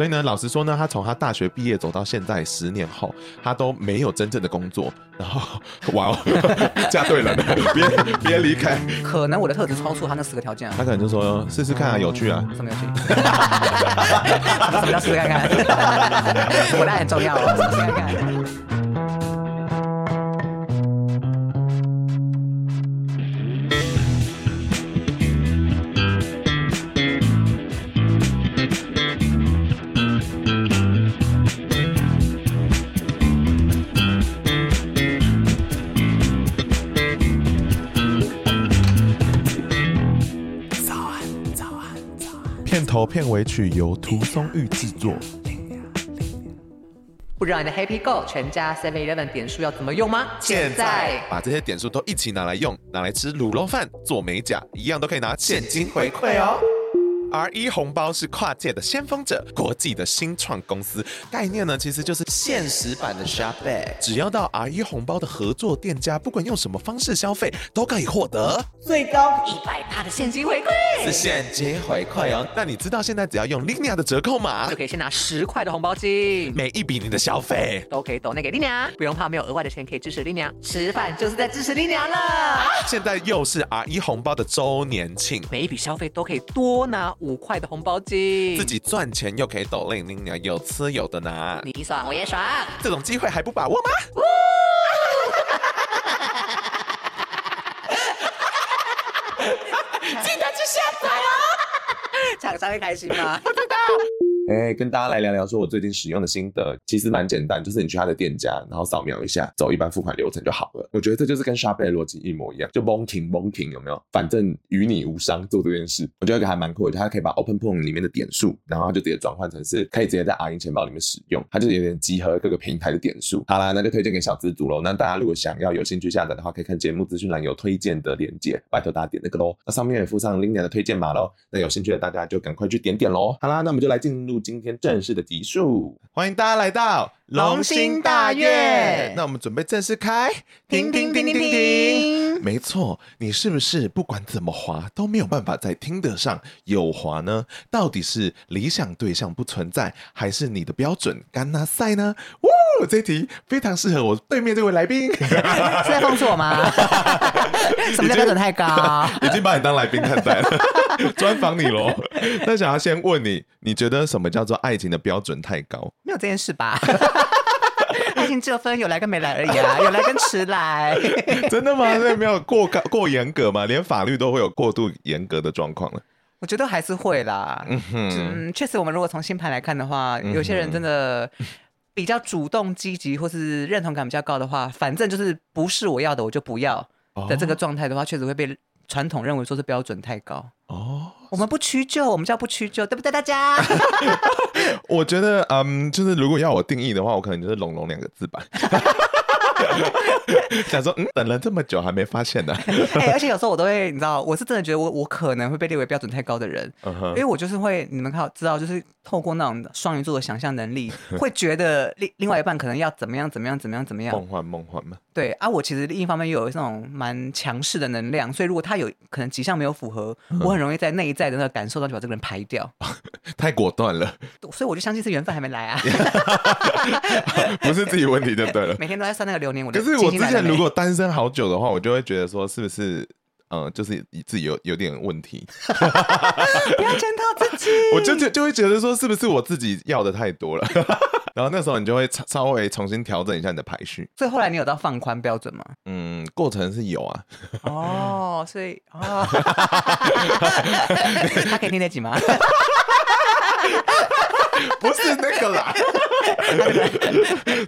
所以呢，老实说呢，他从他大学毕业走到现在十年后，他都没有真正的工作。然后，哇哦，嫁对人了，别别离开。可能我的特质超出他那四个条件啊。他可能就说试试看啊，有趣啊。什么有趣？什么叫试试看看？我那很重要哦，试试看看。头片尾曲由涂松玉制作。不知道你的 Happy Go 全家 Seven Eleven 点数要怎么用吗？现在把这些点数都一起拿来用，拿来吃卤肉饭、做美甲，一样都可以拿现金回馈哦。R1 红包是跨界的先锋者，国际的新创公司，概念呢其实就是现实版的 ShopBack。只要到 R 一红包的合作店家，不管用什么方式消费，都可以获得。最高一百趴的现金回馈，是现金回馈哦。那你知道现在只要用 Linia 的折扣码，就可以先拿十块的红包金，每一笔你的消费。都可以抖那给 Linia，不用怕没有额外的钱可以支持 Linia，吃饭就是在支持 Linia 了。现在又是 R 一红包的周年庆，每一笔消费都可以多拿五块的红包。自己赚钱又可以抖领领，有吃有的拿，你爽我也爽，这种机会还不把握吗？记得去下载哦，厂商会开心吗？哎、跟大家来聊聊，说我最近使用的心得，其实蛮简单，就是你去他的店家，然后扫描一下，走一般付款流程就好了。我觉得这就是跟 Shop Pay 的逻辑一模一样，就 Bonking Bonking 有没有？反正与你无伤，做这件事，我觉得还蛮酷的。它可以把 OpenPoint 里面的点数，然后它就直接转换成是可以直接在 R1 钱包里面使用，它就有点集合各个平台的点数。好啦，那就推荐给小资族喽。那大家如果想要有兴趣下载的话，可以看节目资讯栏有推荐的链接，拜托大家点那个喽。那上面也附上 l i n a 的推荐码喽。那有兴趣的大家就赶快去点点喽。好啦，那我们就来进入今天正式的。集数，欢迎大家来到龙兴大悦。那我们准备正式开，停停停停停。没错，你是不是不管怎么滑都没有办法在听得上有滑呢？到底是理想对象不存在，还是你的标准干那赛呢？哇，这题非常适合我对面这位来宾。是在讽刺我吗？什么叫标准太高？已经把你当来宾看待了，专访你喽。那想要先问你，你觉得什么叫做爱情的标准太高？没有这件事吧？爱情只有分有来跟没来而已啊，有来跟迟来。真的吗？所以没有过高过严格吗？连法律都会有过度严格的状况了。我觉得还是会啦。嗯哼，嗯，确实，我们如果从星盘来看的话，有些人真的比较主动积极，或是认同感比较高的话，反正就是不是我要的，我就不要的这个状态的话，确实会被传统认为说是标准太高。哦。我们不屈就，我们叫不屈就，对不对，大家？我觉得，嗯，就是如果要我定义的话，我可能就是“龙龙”两个字吧。想说，嗯，等了这么久还没发现呢。哎、欸，而且有时候我都会，你知道，我是真的觉得我我可能会被列为标准太高的人，uh huh. 因为我就是会，你们看知道，就是透过那种双鱼座的想象能力，会觉得另另外一半可能要怎么样怎么样怎么样怎么样，梦幻梦幻嘛。对啊，我其实另一方面又有那种蛮强势的能量，所以如果他有可能几项没有符合，我很容易在内在的那个感受到就把这个人排掉。太果断了，所以我就相信是缘分还没来啊，不是自己问题就对了。每天都在算那个流年，我可是我之前如果单身好久的话，我就会觉得说是不是嗯、呃，就是你自己有有点问题，不要检讨自己，我就就就会觉得说是不是我自己要的太多了，然后那时候你就会稍微重新调整一下你的排序。所以后来你有到放宽标准吗？嗯，过程是有啊。哦，所以哦，他可以听得起吗？不是那个啦，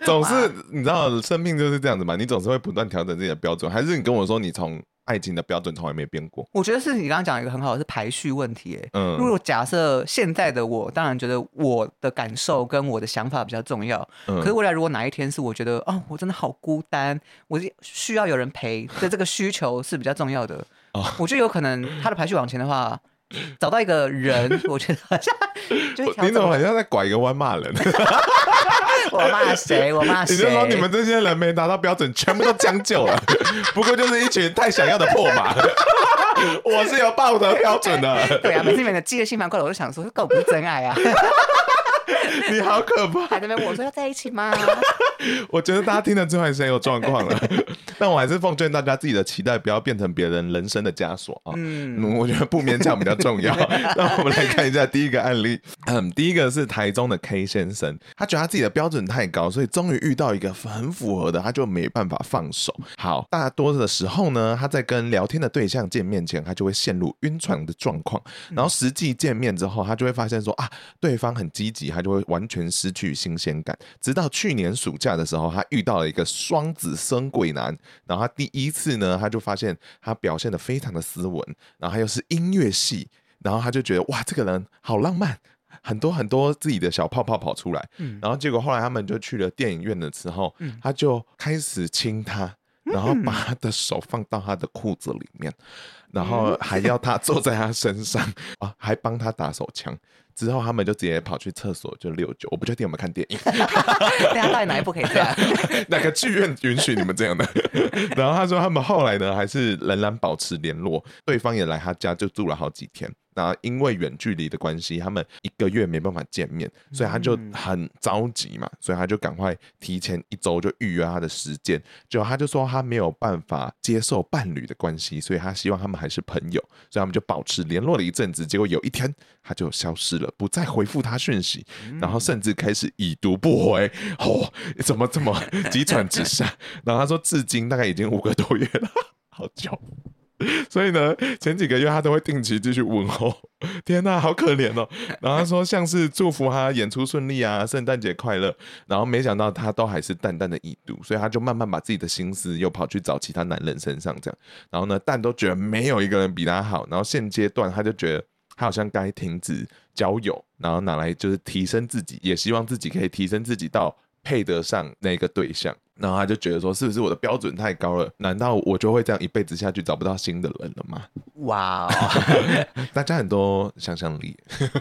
总是你知道，生命就是这样子嘛，你总是会不断调整自己的标准，还是你跟我说你从爱情的标准从来没变过？我觉得是你刚刚讲一个很好的是排序问题，哎，嗯，如果假设现在的我，当然觉得我的感受跟我的想法比较重要，嗯，可是未来如果哪一天是我觉得哦，我真的好孤单，我需要有人陪的这个需求是比较重要的，哦，我觉得有可能他的排序往前的话。找到一个人，我觉得好像 就你怎么好像在拐一个弯骂人？我骂谁？我骂谁？你就说你们这些人没达到标准，全部都将就了。不过就是一群太想要的破马。我是有道德标准的。对啊，每次你们的寄个新盘过来，我就想说，这够不是真爱啊。你好可怕！还在那边我说要在一起吗？我觉得大家听了之后还是很有状况了，但我还是奉劝大家自己的期待不要变成别人人生的枷锁啊。嗯，我觉得不勉强比较重要。那我们来看一下第一个案例。嗯，第一个是台中的 K 先生，他觉得他自己的标准太高，所以终于遇到一个很符合的，他就没办法放手。好，大多的时候呢，他在跟聊天的对象见面前，他就会陷入晕船的状况，然后实际见面之后，他就会发现说啊，对方很积极，他就会完全失去新鲜感。直到去年暑假的时候，他遇到了一个双子生鬼男，然后他第一次呢，他就发现他表现的非常的斯文，然后他又是音乐系，然后他就觉得哇，这个人好浪漫，很多很多自己的小泡泡跑出来，嗯。然后结果后来他们就去了电影院的时候，他就开始亲他，然后把他的手放到他的裤子里面，然后还要他坐在他身上啊，还帮他打手枪。之后他们就直接跑去厕所就六九，我不确定有没有看电影。大家到底哪一部可以这样？哪个剧院允许你们这样的？然后他说他们后来呢，还是仍然保持联络，对方也来他家就住了好几天。那因为远距离的关系，他们一个月没办法见面，所以他就很着急嘛，所以他就赶快提前一周就预约他的时间。就他就说他没有办法接受伴侣的关系，所以他希望他们还是朋友，所以他们就保持联络了一阵子。结果有一天他就消失了，不再回复他讯息，然后甚至开始已读不回。哦，怎么这么急转直下？然后他说，至今大概已经五个多月了，好久。所以呢，前几个月他都会定期继续问候。天哪，好可怜哦。然后他说，像是祝福他演出顺利啊，圣诞节快乐。然后没想到他都还是淡淡的已读，所以他就慢慢把自己的心思又跑去找其他男人身上，这样。然后呢，但都觉得没有一个人比他好。然后现阶段他就觉得他好像该停止交友，然后拿来就是提升自己，也希望自己可以提升自己到配得上那个对象。然后他就觉得说，是不是我的标准太高了？难道我就会这样一辈子下去找不到新的人了吗？哇 Wow，大家很多想象力。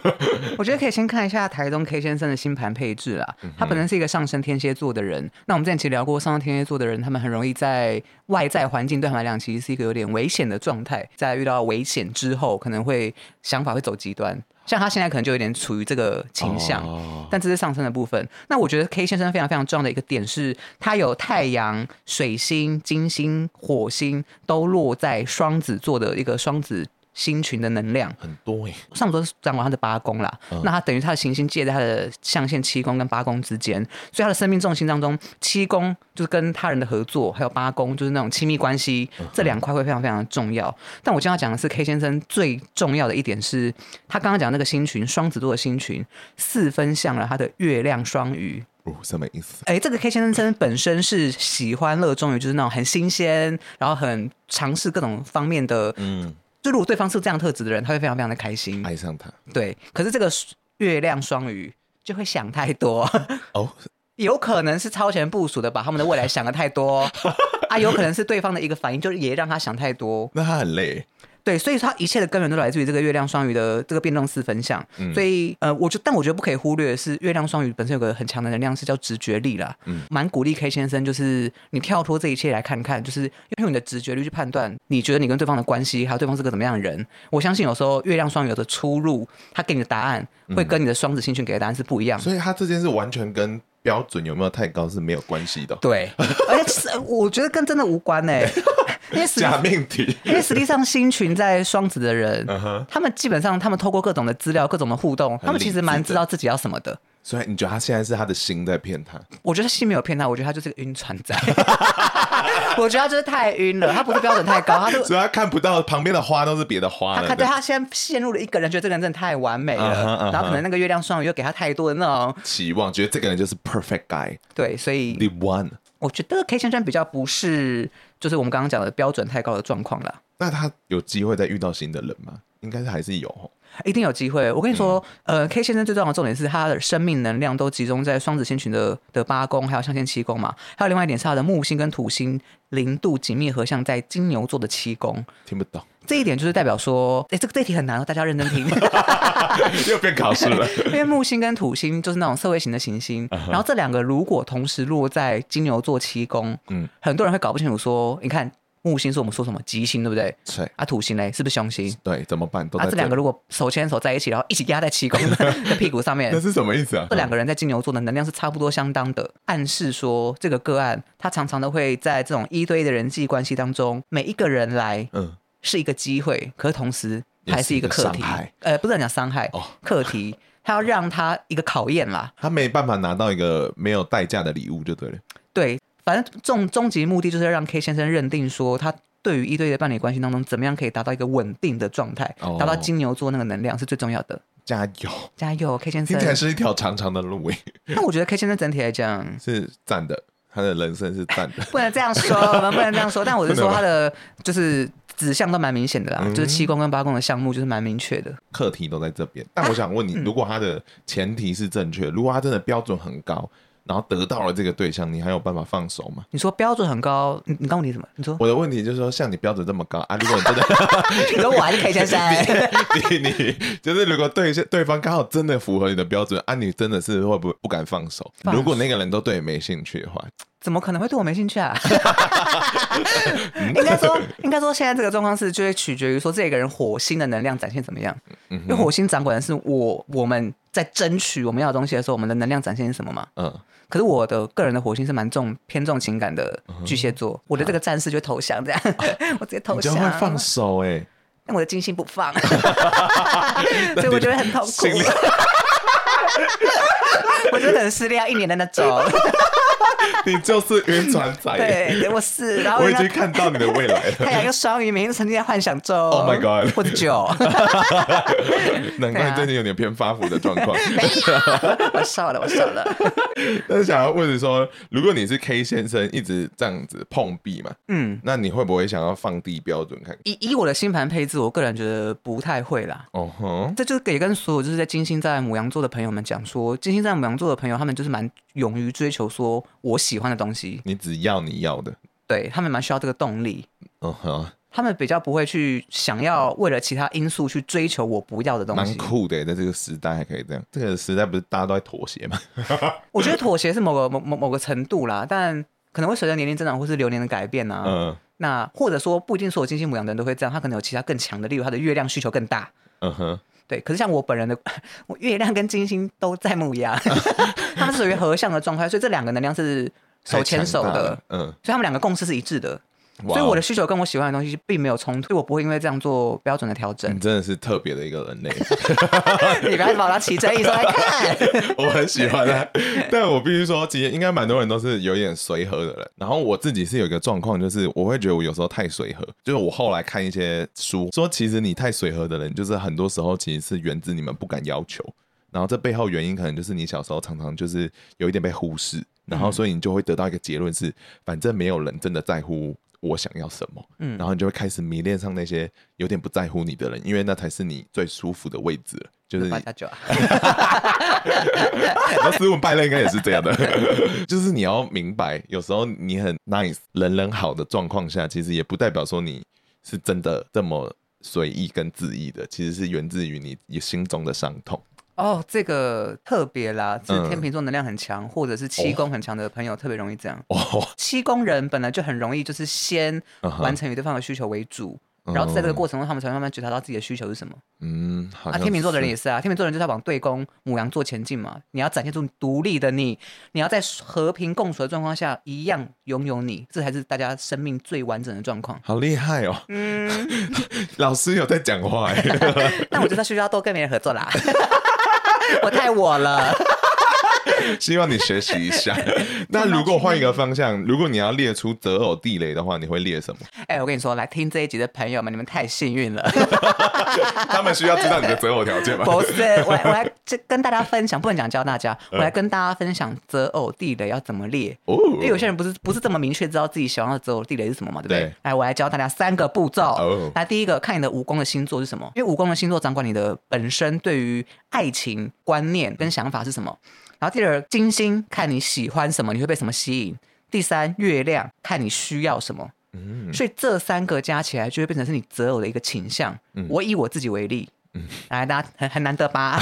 我觉得可以先看一下台东 K 先生的星盘配置啦。他本身是一个上升天蝎座的人。那我们之前其实聊过，上升天蝎座的人，他们很容易在外在环境对他们来讲，其实是一个有点危险的状态。在遇到危险之后，可能会想法会走极端。像他现在可能就有点处于这个倾向，oh. 但这是上升的部分。那我觉得 K 先生非常非常重要的一个点是，他有太阳、水星、金星、火星都落在双子座的一个双子。星群的能量很多哎，上不多是掌管他的八宫啦。嗯、那他等于他的行星借在他的象限七宫跟八宫之间，所以他的生命重心当中，七宫就是跟他人的合作，还有八宫就是那种亲密关系，嗯、这两块会非常非常的重要。但我今天要讲的是 K 先生最重要的一点是，他刚刚讲的那个星群双子座的星群四分像了他的月亮双鱼哦，什么意思？哎，这个 K 先生本身是喜欢热衷于就是那种很新鲜，然后很尝试各种方面的嗯。就如果对方是这样特质的人，他会非常非常的开心，爱上他。对，可是这个月亮双鱼就会想太多哦，有可能是超前部署的，把他们的未来想的太多 啊，有可能是对方的一个反应，就也让他想太多。那他很累。对，所以他一切的根源都来自于这个月亮双鱼的这个变动四分相。嗯、所以呃，我觉但我觉得不可以忽略的是，月亮双鱼本身有个很强的能量，是叫直觉力啦。嗯，蛮鼓励 K 先生，就是你跳脱这一切来看看，就是用你的直觉力去判断，你觉得你跟对方的关系，还有对方是个怎么样的人。我相信有时候月亮双鱼的出入，他给你的答案会跟你的双子星群给的答案是不一样的。所以他这件事完全跟标准有没有太高是没有关系的。对，而且我觉得跟真的无关哎、欸。因为假命题，因为实际上新群在双子的人，uh huh. 他们基本上他们透过各种的资料、各种的互动，他们其实蛮知道自己要什么的。所以你觉得他现在是他的心在骗他？我觉得心没有骗他，我觉得他就是个晕船仔。我觉得他就是太晕了，他不是标准太高，他就 所以他看不到旁边的花都是别的花。他看对他现在陷入了一个人，觉得这个人真的太完美了，uh huh, uh huh. 然后可能那个月亮双鱼又给他太多的那种期望，觉得这个人就是 perfect guy。对，所以 the one。我觉得 K 先生比较不是，就是我们刚刚讲的标准太高的状况了。那他有机会再遇到新的人吗？应该是还是有，一定有机会。我跟你说，嗯、呃，K 先生最重要的重点是他的生命能量都集中在双子星群的的八宫，还有象限七宫嘛。还有另外一点是他的木星跟土星零度紧密合相在金牛座的七宫。听不懂。这一点就是代表说，哎，这个这一题很难哦，大家要认真听。又变考试了。因为木星跟土星就是那种社会型的行星，uh huh. 然后这两个如果同时落在金牛座七宫，嗯，很多人会搞不清楚说，你看木星是我们说什么吉星，对不对？对。啊，土星呢，是不是凶星？对，怎么办？都啊，这两个如果手牵手在一起，然后一起压在 七宫的屁股上面，那是什么意思啊？这两个人在金牛座的能量是差不多相当的，暗示说这个个案他常常都会在这种一对一的人际关系当中，每一个人来，嗯，是一个机会，可是同时还是一个课题。呃，不是讲伤害哦，课题，他要让他一个考验啦。他没办法拿到一个没有代价的礼物就对了。对。反正终终极目的就是要让 K 先生认定说，他对于一对一的伴侣关系当中，怎么样可以达到一个稳定的状态，达、哦、到金牛座那个能量是最重要的。加油，加油，K 先生！听起来是一条长长的路诶。那我觉得 K 先生整体来讲 是赞的，他的人生是赞的。不能这样说，我们不能这样说。但我是说他的就是指向都蛮明显的啦，嗯、就是七宫跟八宫的项目就是蛮明确的。课题都在这边。但我想问你，啊、如果他的前提是正确，如果他真的标准很高。然后得到了这个对象，你还有办法放手吗？你说标准很高，你你刚问题什么？你说我的问题就是说，像你标准这么高啊，如果你真的，你说我还是 K 先生，你 你，你就是如果对对方刚好真的符合你的标准啊，你真的是会不会不敢放手？如果那个人都对你没兴趣的话，怎么可能会对我没兴趣啊？应该说，应该说，现在这个状况是就会取决于说这个人火星的能量展现怎么样。因为火星掌管的是我我们在争取我们要的东西的时候，我们的能量展现是什么嘛？嗯。可是我的个人的火星是蛮重偏重情感的巨蟹座，我的这个战士就投降这样，我直接投降。会放手哎，但我的金星不放，所以我觉得很痛苦。我觉得可能失恋要一年的那种。你就是晕船仔，对，我是。然后我已经看到你的未来了。太阳又双鱼，每天沉浸在幻想中。Oh my god！或者酒。难怪你最近有点偏发福的状况。我瘦了，我瘦了。但是想要问你说，如果你是 K 先生，一直这样子碰壁嘛，嗯，那你会不会想要放低标准看看？以以我的星盘配置，我个人觉得不太会啦。哦哼，这就是给跟所有就是在金星在牡羊座的朋友们讲说，金星在牡羊座的朋友，他们就是蛮勇于追求说我喜欢的东西。你只要你要的，对，他们蛮需要这个动力。嗯哼，他们比较不会去想要为了其他因素去追求我不要的东西。蛮酷的，在这个时代还可以这样。这个时代不是大家都在妥协吗？我觉得妥协是某个某某某个程度啦，但可能会随着年龄增长或是流年的改变啊。嗯。那或者说不一定所有金星母羊的人都会这样，他可能有其他更强的，例如他的月亮需求更大。嗯哼。对，可是像我本人的，我月亮跟金星都在木羊，他们是属于合相的状态，所以这两个能量是手牵手的，嗯，所以他们两个共识是一致的。所以我的需求跟我喜欢的东西并没有冲突，所以我不会因为这样做标准的调整。你真的是特别的一个人类，你不要把它起争议说来看。我很喜欢啊，但我必须说，其实应该蛮多人都是有点随和的人。然后我自己是有一个状况，就是我会觉得我有时候太随和。就是我后来看一些书说，其实你太随和的人，就是很多时候其实是源自你们不敢要求。然后这背后原因可能就是你小时候常常就是有一点被忽视，然后所以你就会得到一个结论是，反正没有人真的在乎。我想要什么，嗯，然后你就会开始迷恋上那些有点不在乎你的人，因为那才是你最舒服的位置。就是你，那斯文败类应该也是这样的，就是你要明白，有时候你很 nice，人人好的状况下，其实也不代表说你是真的这么随意跟恣意的，其实是源自于你你心中的伤痛。哦，这个特别啦，是天秤座能量很强，嗯、或者是七宫很强的朋友特别容易这样。哦，七宫人本来就很容易，就是先完成与对方的需求为主，嗯、然后在这个过程中，他们才慢慢觉察到自己的需求是什么。嗯，啊，天秤座的人也是啊，天秤座的人就是要往对宫母羊座前进嘛。你要展现出独立的你，你要在和平共处的状况下一样拥有你，这才是大家生命最完整的状况。好厉害哦！嗯，老师有在讲话哎。那我觉得需要多跟别人合作啦。我太我了。希望你学习一下。那如果换一个方向，如果你要列出择偶地雷的话，你会列什么？哎、欸，我跟你说，来听这一集的朋友们，你们太幸运了。他们需要知道你的择偶条件吗？不是，我来我来跟大家分享，不能讲教大家，我来跟大家分享择偶地雷要怎么列。哦，因为有些人不是不是这么明确知道自己喜欢的择偶地雷是什么嘛，对不对？对，来，我来教大家三个步骤。哦，来，第一个，看你的蜈蚣的星座是什么？因为蜈蚣的星座掌管你的本身对于爱情观念跟想法是什么。然后第二，金星看你喜欢什么，你会被什么吸引？第三，月亮看你需要什么。嗯，所以这三个加起来就会变成是你择偶的一个倾向。嗯，我以我自己为例，嗯，来，大家很很难得吧？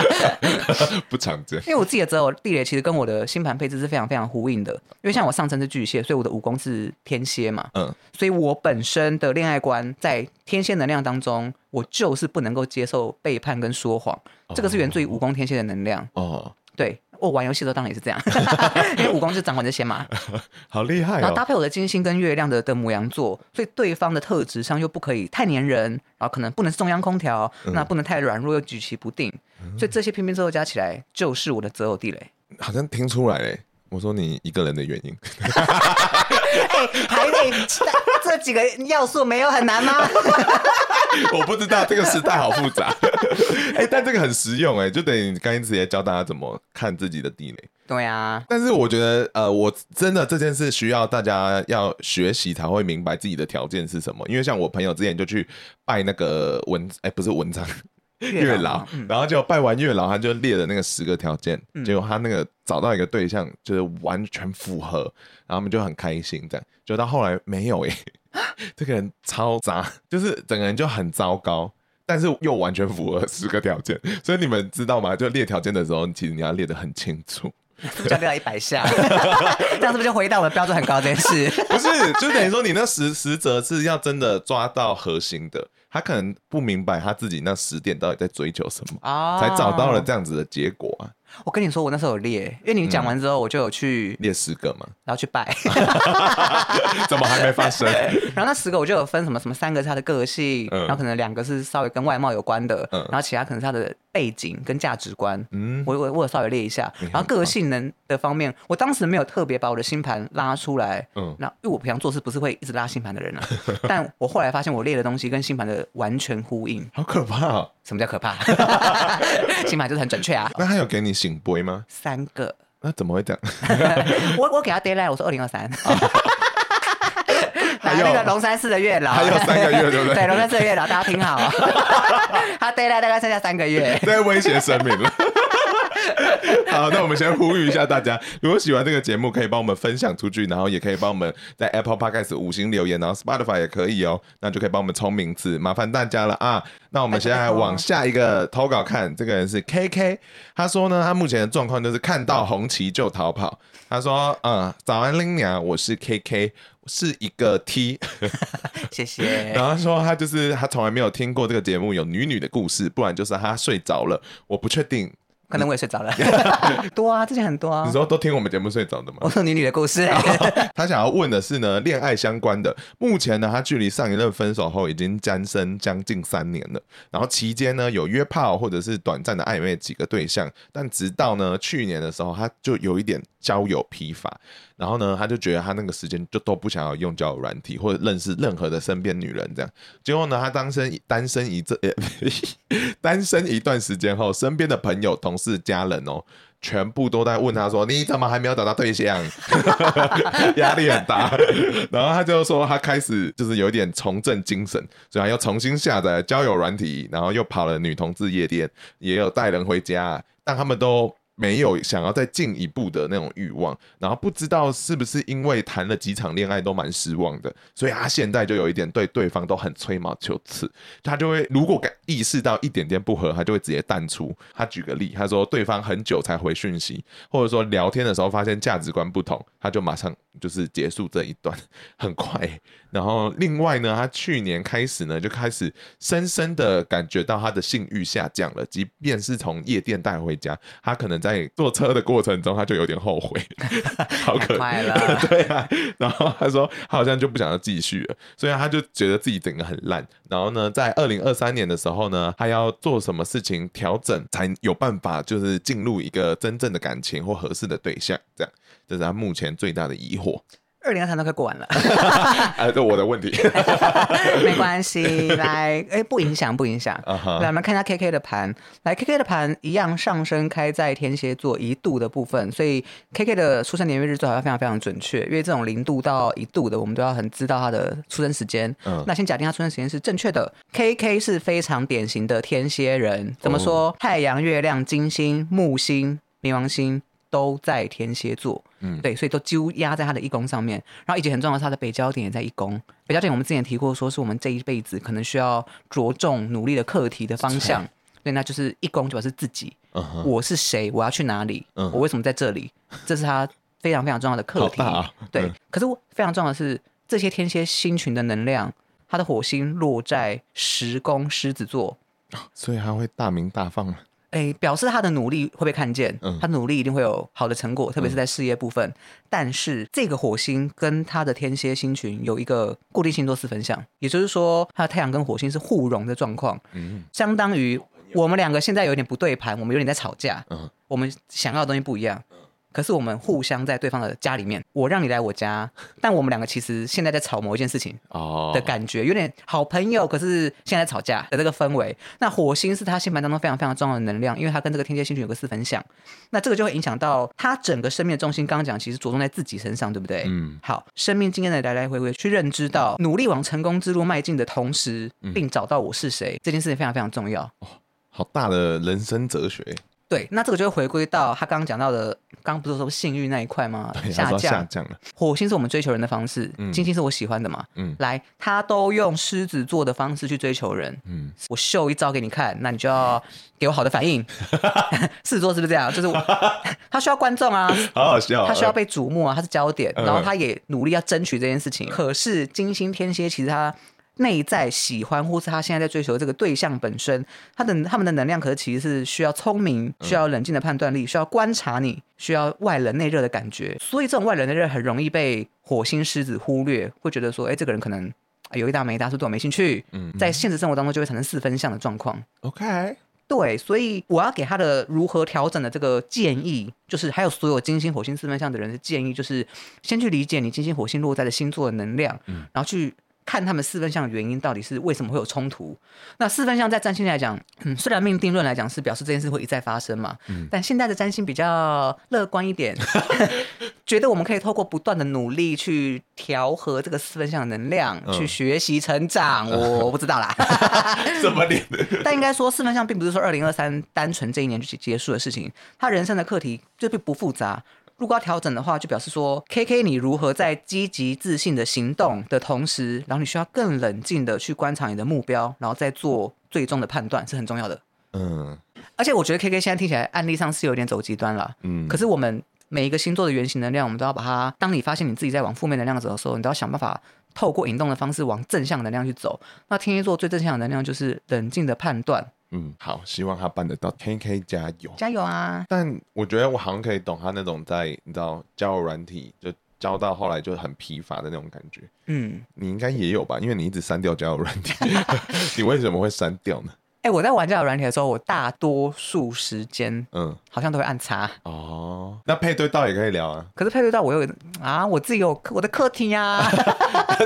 不常见。因为我自己的择偶地雷其实跟我的星盘配置是非常非常呼应的。因为像我上升是巨蟹，所以我的武功是天蝎嘛。嗯。所以我本身的恋爱观在天蝎能量当中，我就是不能够接受背叛跟说谎。哦、这个是源自于武功天蝎的能量。哦。对。我玩游戏的时候当然也是这样，因为武功就掌管这些嘛，好厉害、哦。然后搭配我的金星跟月亮的的母羊座，所以对方的特质上又不可以太黏人，然后可能不能是中央空调，嗯、那不能太软弱又举棋不定，嗯、所以这些偏偏之后加起来就是我的择偶地雷。好像听出来嘞，我说你一个人的原因。哎，还得这几个要素没有很难吗？我不知道这个时代好复杂。哎、欸，但这个很实用哎，就等于你刚才直接教大家怎么看自己的地雷。对啊。但是我觉得呃，我真的这件事需要大家要学习才会明白自己的条件是什么。因为像我朋友之前就去拜那个文，哎、欸，不是文章。月老，然后就拜完月老，他就列了那个十个条件，结果他那个找到一个对象，就是完全符合，然后他们就很开心，这样，就到后来没有哎，这个人超渣，就是整个人就很糟糕，但是又完全符合十个条件，所以你们知道吗？就列条件的时候，其实你要列得很清楚，是不是要列到一百下？这样是不是就回到我的标准很高这件事？不是，就等于说你那十十则是要真的抓到核心的。他可能不明白他自己那十点到底在追求什么，哦、才找到了这样子的结果啊！我跟你说，我那时候有列，因为你讲完之后，我就有去、嗯、列十个嘛，然后去拜，怎么还没发生？然后那十个我就有分什么什么三个是他的个性，嗯、然后可能两个是稍微跟外貌有关的，嗯、然后其他可能是他的。背景跟价值观，嗯，我我我有稍微列一下，然后个性能的方面，我当时没有特别把我的星盘拉出来，嗯，那因为我平常做事不是会一直拉星盘的人啊，但我后来发现我列的东西跟星盘的完全呼应，好可怕！什么叫可怕？起码就是很准确啊。那他有给你醒杯吗？三个。那怎么会这样？我我给他 deadline，我说二零二三。还有那个龙山寺的月老，还有三个月，对不对？对，龙山寺的月老，大家听好，他 deadline 大概剩下三个月，在威胁生命了。好，那我们先呼吁一下大家，如果喜欢这个节目，可以帮我们分享出去，然后也可以帮我们在 Apple Podcast 五星留言，然后 Spotify 也可以哦，那就可以帮我们冲名次，麻烦大家了啊。那我们现在往下一个投稿看，这个人是 KK，他说呢，他目前的状况就是看到红旗就逃跑。他说，嗯，早安林娘，我是 KK。是一个 T，谢谢。然后他说他就是他从来没有听过这个节目有女女的故事，不然就是他睡着了，我不确定。可能我也睡着了，多啊，之前很多啊。你说都听我们节目睡着的吗？我说女女的故事。他想要问的是呢，恋爱相关的。目前呢，他距离上一任分手后已经单身将近三年了。然后期间呢，有约炮或者是短暂的暧昧几个对象，但直到呢去年的时候，他就有一点交友疲乏。然后呢，他就觉得他那个时间就都不想要用交友软体或者认识任何的身边女人这样。结果呢，他单身单身一阵，单身一段时间后，身边的朋友、同事、家人哦，全部都在问他说：“你怎么还没有找到对象？” 压力很大。然后他就说，他开始就是有点重振精神，所以他又重新下载交友软体，然后又跑了女同志夜店，也有带人回家，但他们都。没有想要再进一步的那种欲望，然后不知道是不是因为谈了几场恋爱都蛮失望的，所以他现在就有一点对对方都很吹毛求疵，他就会如果感意识到一点点不合，他就会直接淡出。他举个例，他说对方很久才回讯息，或者说聊天的时候发现价值观不同，他就马上就是结束这一段，很快。然后另外呢，他去年开始呢就开始深深的感觉到他的性欲下降了，即便是从夜店带回家，他可能在坐车的过程中他就有点后悔，好可爱了，对啊。然后他说他好像就不想要继续了，所以他就觉得自己整个很烂。然后呢，在二零二三年的时候呢，他要做什么事情调整才有办法，就是进入一个真正的感情或合适的对象，这样这是他目前最大的疑惑。二零二三都快过完了，哎，这我的问题，没关系，来，哎，不影响，不影响。Uh huh. 来，我们看一下 K K 的盘，来，K K 的盘一样，上升开在天蝎座一度的部分，所以 K K 的出生年月日最好要非常非常准确，因为这种零度到一度的，我们都要很知道他的出生时间。Uh huh. 那先假定他出生时间是正确的，K K 是非常典型的天蝎人，怎么说？Uh. 太阳、月亮、金星、木星、冥王星都在天蝎座。嗯，对，所以都几乎压在他的一宫上面。然后以及很重要的是，他的北焦点也在一宫。北焦点我们之前提过，说是我们这一辈子可能需要着重努力的课题的方向。对那就是一宫，主要是自己，嗯、我是谁，我要去哪里，嗯、我为什么在这里，这是他非常非常重要的课题。啊、对，嗯、可是非常重要的是，这些天蝎星群的能量，他的火星落在十宫狮子座，所以他会大鸣大放。哎，表示他的努力会被看见，嗯、他努力一定会有好的成果，特别是在事业部分。嗯、但是这个火星跟他的天蝎星群有一个固定星座四分相，也就是说，他的太阳跟火星是互融的状况，嗯，相当于我们两个现在有点不对盘，我们有点在吵架，嗯，我们想要的东西不一样。可是我们互相在对方的家里面，我让你来我家，但我们两个其实现在在吵某一件事情哦的感觉，有点好朋友，可是现在吵架的这个氛围。那火星是他星盘当中非常非常重要的能量，因为他跟这个天蝎星群有个四分相，那这个就会影响到他整个生命的重心。刚刚讲其实着重在自己身上，对不对？嗯。好，生命经验的来来回回去认知到，努力往成功之路迈进的同时，并找到我是谁，这件事情非常非常重要。哦，好大的人生哲学。对，那这个就会回归到他刚刚讲到的，刚刚不是说性欲那一块吗？下降，下降了。火星是我们追求人的方式，嗯、金星是我喜欢的嘛。嗯，来，他都用狮子座的方式去追求人。嗯，我秀一招给你看，那你就要给我好的反应。狮子座是不是这样？就是 他需要观众啊，好好笑，他需要被瞩目啊，他是焦点，然后他也努力要争取这件事情。嗯、可是金星天蝎其实他。内在喜欢或是他现在在追求的这个对象本身，他的他们的能量可是其实是需要聪明，需要冷静的判断力，需要观察你，需要外冷内热的感觉。所以这种外冷内热很容易被火星狮子忽略，会觉得说，哎，这个人可能有一搭没一搭，是对我没兴趣。嗯，在现实生活当中就会产生四分相的状况。OK，对，所以我要给他的如何调整的这个建议，就是还有所有金星火星四分相的人的建议，就是先去理解你金星火星落在的星座的能量，嗯，然后去。看他们四分相的原因到底是为什么会有冲突？那四分相在占星来讲，嗯，虽然命定论来讲是表示这件事会一再发生嘛，嗯，但现在的占星比较乐观一点，觉得我们可以透过不断的努力去调和这个四分相的能量，嗯、去学习成长。我不知道啦，怎么练？但应该说四分相并不是说二零二三单纯这一年就结束的事情，他人生的课题就并不复杂。如果要调整的话，就表示说，K K，你如何在积极自信的行动的同时，然后你需要更冷静的去观察你的目标，然后再做最终的判断，是很重要的。嗯，而且我觉得 K K 现在听起来案例上是有点走极端了。嗯，可是我们每一个星座的原型能量，我们都要把它。当你发现你自己在往负面能量走的时候，你都要想办法透过引动的方式往正向能量去走。那天蝎座最正向的能量就是冷静的判断。嗯，好，希望他办得到。K K 加油，加油啊！但我觉得我好像可以懂他那种在你知道交友软体就交到后来就很疲乏的那种感觉。嗯，你应该也有吧？因为你一直删掉交友软体，你为什么会删掉呢？哎、欸，我在玩交友软体的时候，我大多数时间，嗯，好像都会按叉。哦，那配对到也可以聊啊。可是配对到我又啊，我自己有我的课题呀、啊。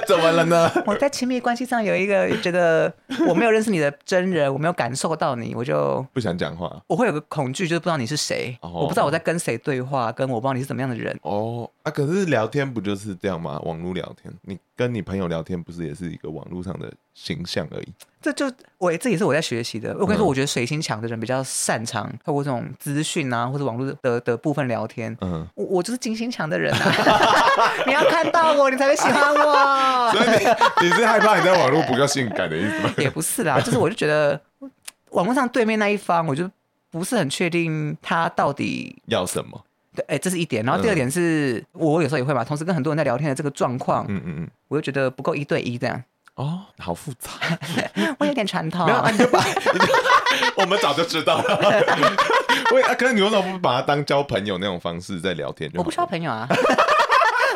怎么了呢？我在亲密关系上有一个觉得我没有认识你的真人，我没有感受到你，我就不想讲话。我会有个恐惧，就是不知道你是谁，哦、我不知道我在跟谁对话，跟我不知道你是怎么样的人。哦啊，可是聊天不就是这样吗？网络聊天，你跟你朋友聊天不是也是一个网络上的形象而已？这就我这也是我在学习的。我跟你说，我觉得水星强的人比较擅长透过这种资讯啊，或者网络的的部分聊天。嗯，我我就是金星强的人啊！你要看到我，你才会喜欢我。所以你你是害怕你在网络不够性感的意思吗？也不是啦，就是我就觉得网络上对面那一方，我就不是很确定他到底要什么。对，哎，这是一点。然后第二点是、嗯、我有时候也会嘛，同时跟很多人在聊天的这个状况，嗯嗯嗯，我就觉得不够一对一这样。哦，好复杂，我有点传统。没有，你就把，我们早就知道了。喂，啊，可是你为什么不把它当交朋友那种方式在聊天？我不需要朋友啊，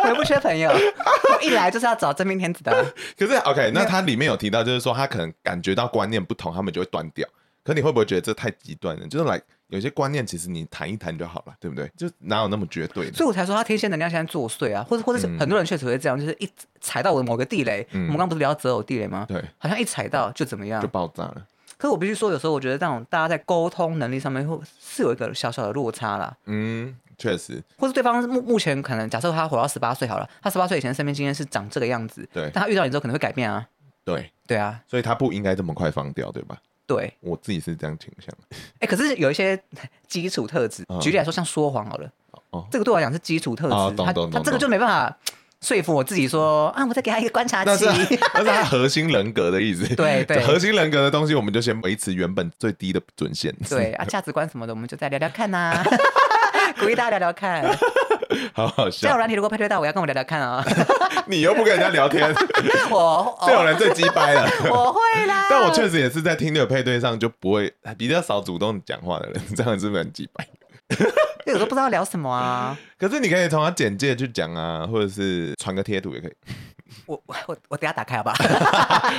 我也不缺朋友，我一来就是要找真命天子的。可是，OK，那它里面有提到，就是说他可能感觉到观念不同，他们就会断掉。可你会不会觉得这太极端了？就是来。有些观念其实你谈一谈就好了，对不对？就哪有那么绝对的？所以我才说他天蝎能量现在作祟啊，或者或者是很多人确实会这样，就是一踩到我的某个地雷，嗯、我们刚刚不是聊择偶地雷吗？对，好像一踩到就怎么样，就爆炸了。可是我必须说，有时候我觉得这种大家在沟通能力上面会是有一个小小的落差啦。嗯，确实。或是对方目目前可能假设他活到十八岁好了，他十八岁以前身边经验是长这个样子，对，但他遇到你之后可能会改变啊。对，对啊，所以他不应该这么快放掉，对吧？对，我自己是这样倾向。哎，可是有一些基础特质，举例来说，像说谎好了。哦，这个对我来讲是基础特质。他他这个就没办法说服我自己说啊，我再给他一个观察期。那是那是他核心人格的意思。对对，核心人格的东西，我们就先维持原本最低的准线。对啊，价值观什么的，我们就再聊聊看呐、啊。鼓励大家聊聊看。好好笑。交友软体如果配对到，我要跟我聊聊看啊。你又不跟人家聊天，我这种人最鸡掰了。我会啦，但我确实也是在听的配对上就不会比较少主动讲话的人，这样是不是很鸡掰？有时候不知道聊什么啊。可是你可以从他简介去讲啊，或者是传个贴图也可以。我我我等下打开好不好？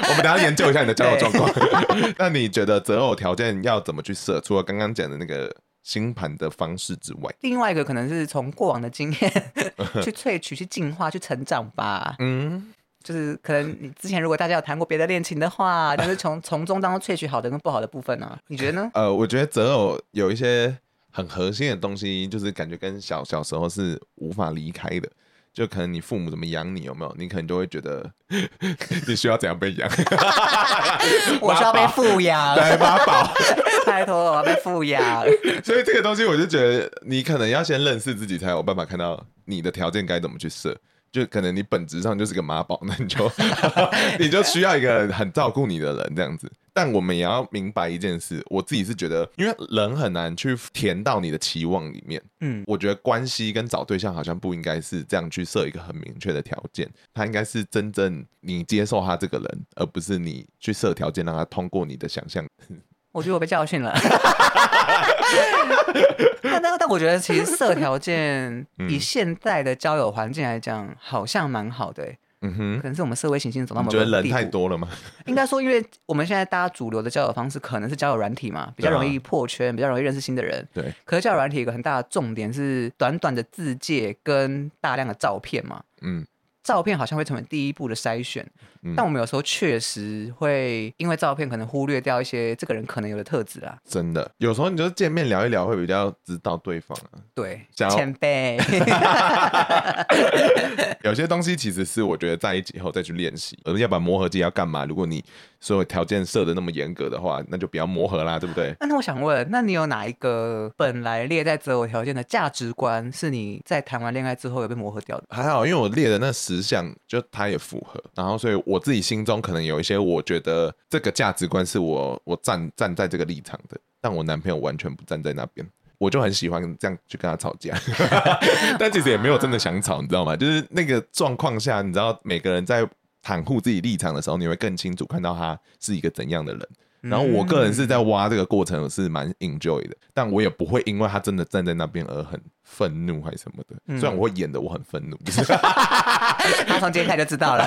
我们等下研究一下你的交友状况。那你觉得择偶条件要怎么去设？除了刚刚讲的那个。星盘的方式之外，另外一个可能是从过往的经验 去萃取、去进化、去成长吧。嗯，就是可能你之前如果大家有谈过别的恋情的话，就是从从中当中萃取好的跟不好的部分呢、啊？你觉得呢？呃，我觉得择偶有一些很核心的东西，就是感觉跟小小时候是无法离开的。就可能你父母怎么养你，有没有？你可能就会觉得 你需要怎样被养？我需要被富养，对，妈宝，拜托我要被富养。所以这个东西，我就觉得你可能要先认识自己，才有办法看到你的条件该怎么去设。就可能你本质上就是个妈宝，那你就 你就需要一个很照顾你的人这样子。但我们也要明白一件事，我自己是觉得，因为人很难去填到你的期望里面。嗯，我觉得关系跟找对象好像不应该是这样去设一个很明确的条件，他应该是真正你接受他这个人，而不是你去设条件让他通过你的想象。我觉得我被教训了。但但但我觉得其实色条件 以现在的交友环境来讲，好像蛮好的、欸。嗯哼，可能是我们社会行星走到某个地步，觉得人太多了吗？应该说，因为我们现在大家主流的交友方式可能是交友软体嘛，比较容易破圈，比较容易认识新的人。对。可是交友软体有一个很大的重点是短短的字介跟大量的照片嘛。嗯。照片好像会成为第一步的筛选，嗯、但我们有时候确实会因为照片可能忽略掉一些这个人可能有的特质啦。真的，有时候你就见面聊一聊会比较知道对方啊。对，前辈。有些东西其实是我觉得在一起后再去练习，而要把磨合期要干嘛？如果你所有条件设的那么严格的话，那就不要磨合啦，对不对？那我想问，那你有哪一个本来列在择偶条件的价值观，是你在谈完恋爱之后有被磨合掉的？还好，因为我列的那十。实相就他也符合，然后所以我自己心中可能有一些，我觉得这个价值观是我我站站在这个立场的，但我男朋友完全不站在那边，我就很喜欢这样去跟他吵架，但其实也没有真的想吵，你知道吗？就是那个状况下，你知道每个人在袒护自己立场的时候，你会更清楚看到他是一个怎样的人。然后我个人是在挖这个过程是蛮 enjoy 的，但我也不会因为他真的站在那边而很愤怒还是什么的。虽然我会演的我很愤怒 他从今天开就知道了，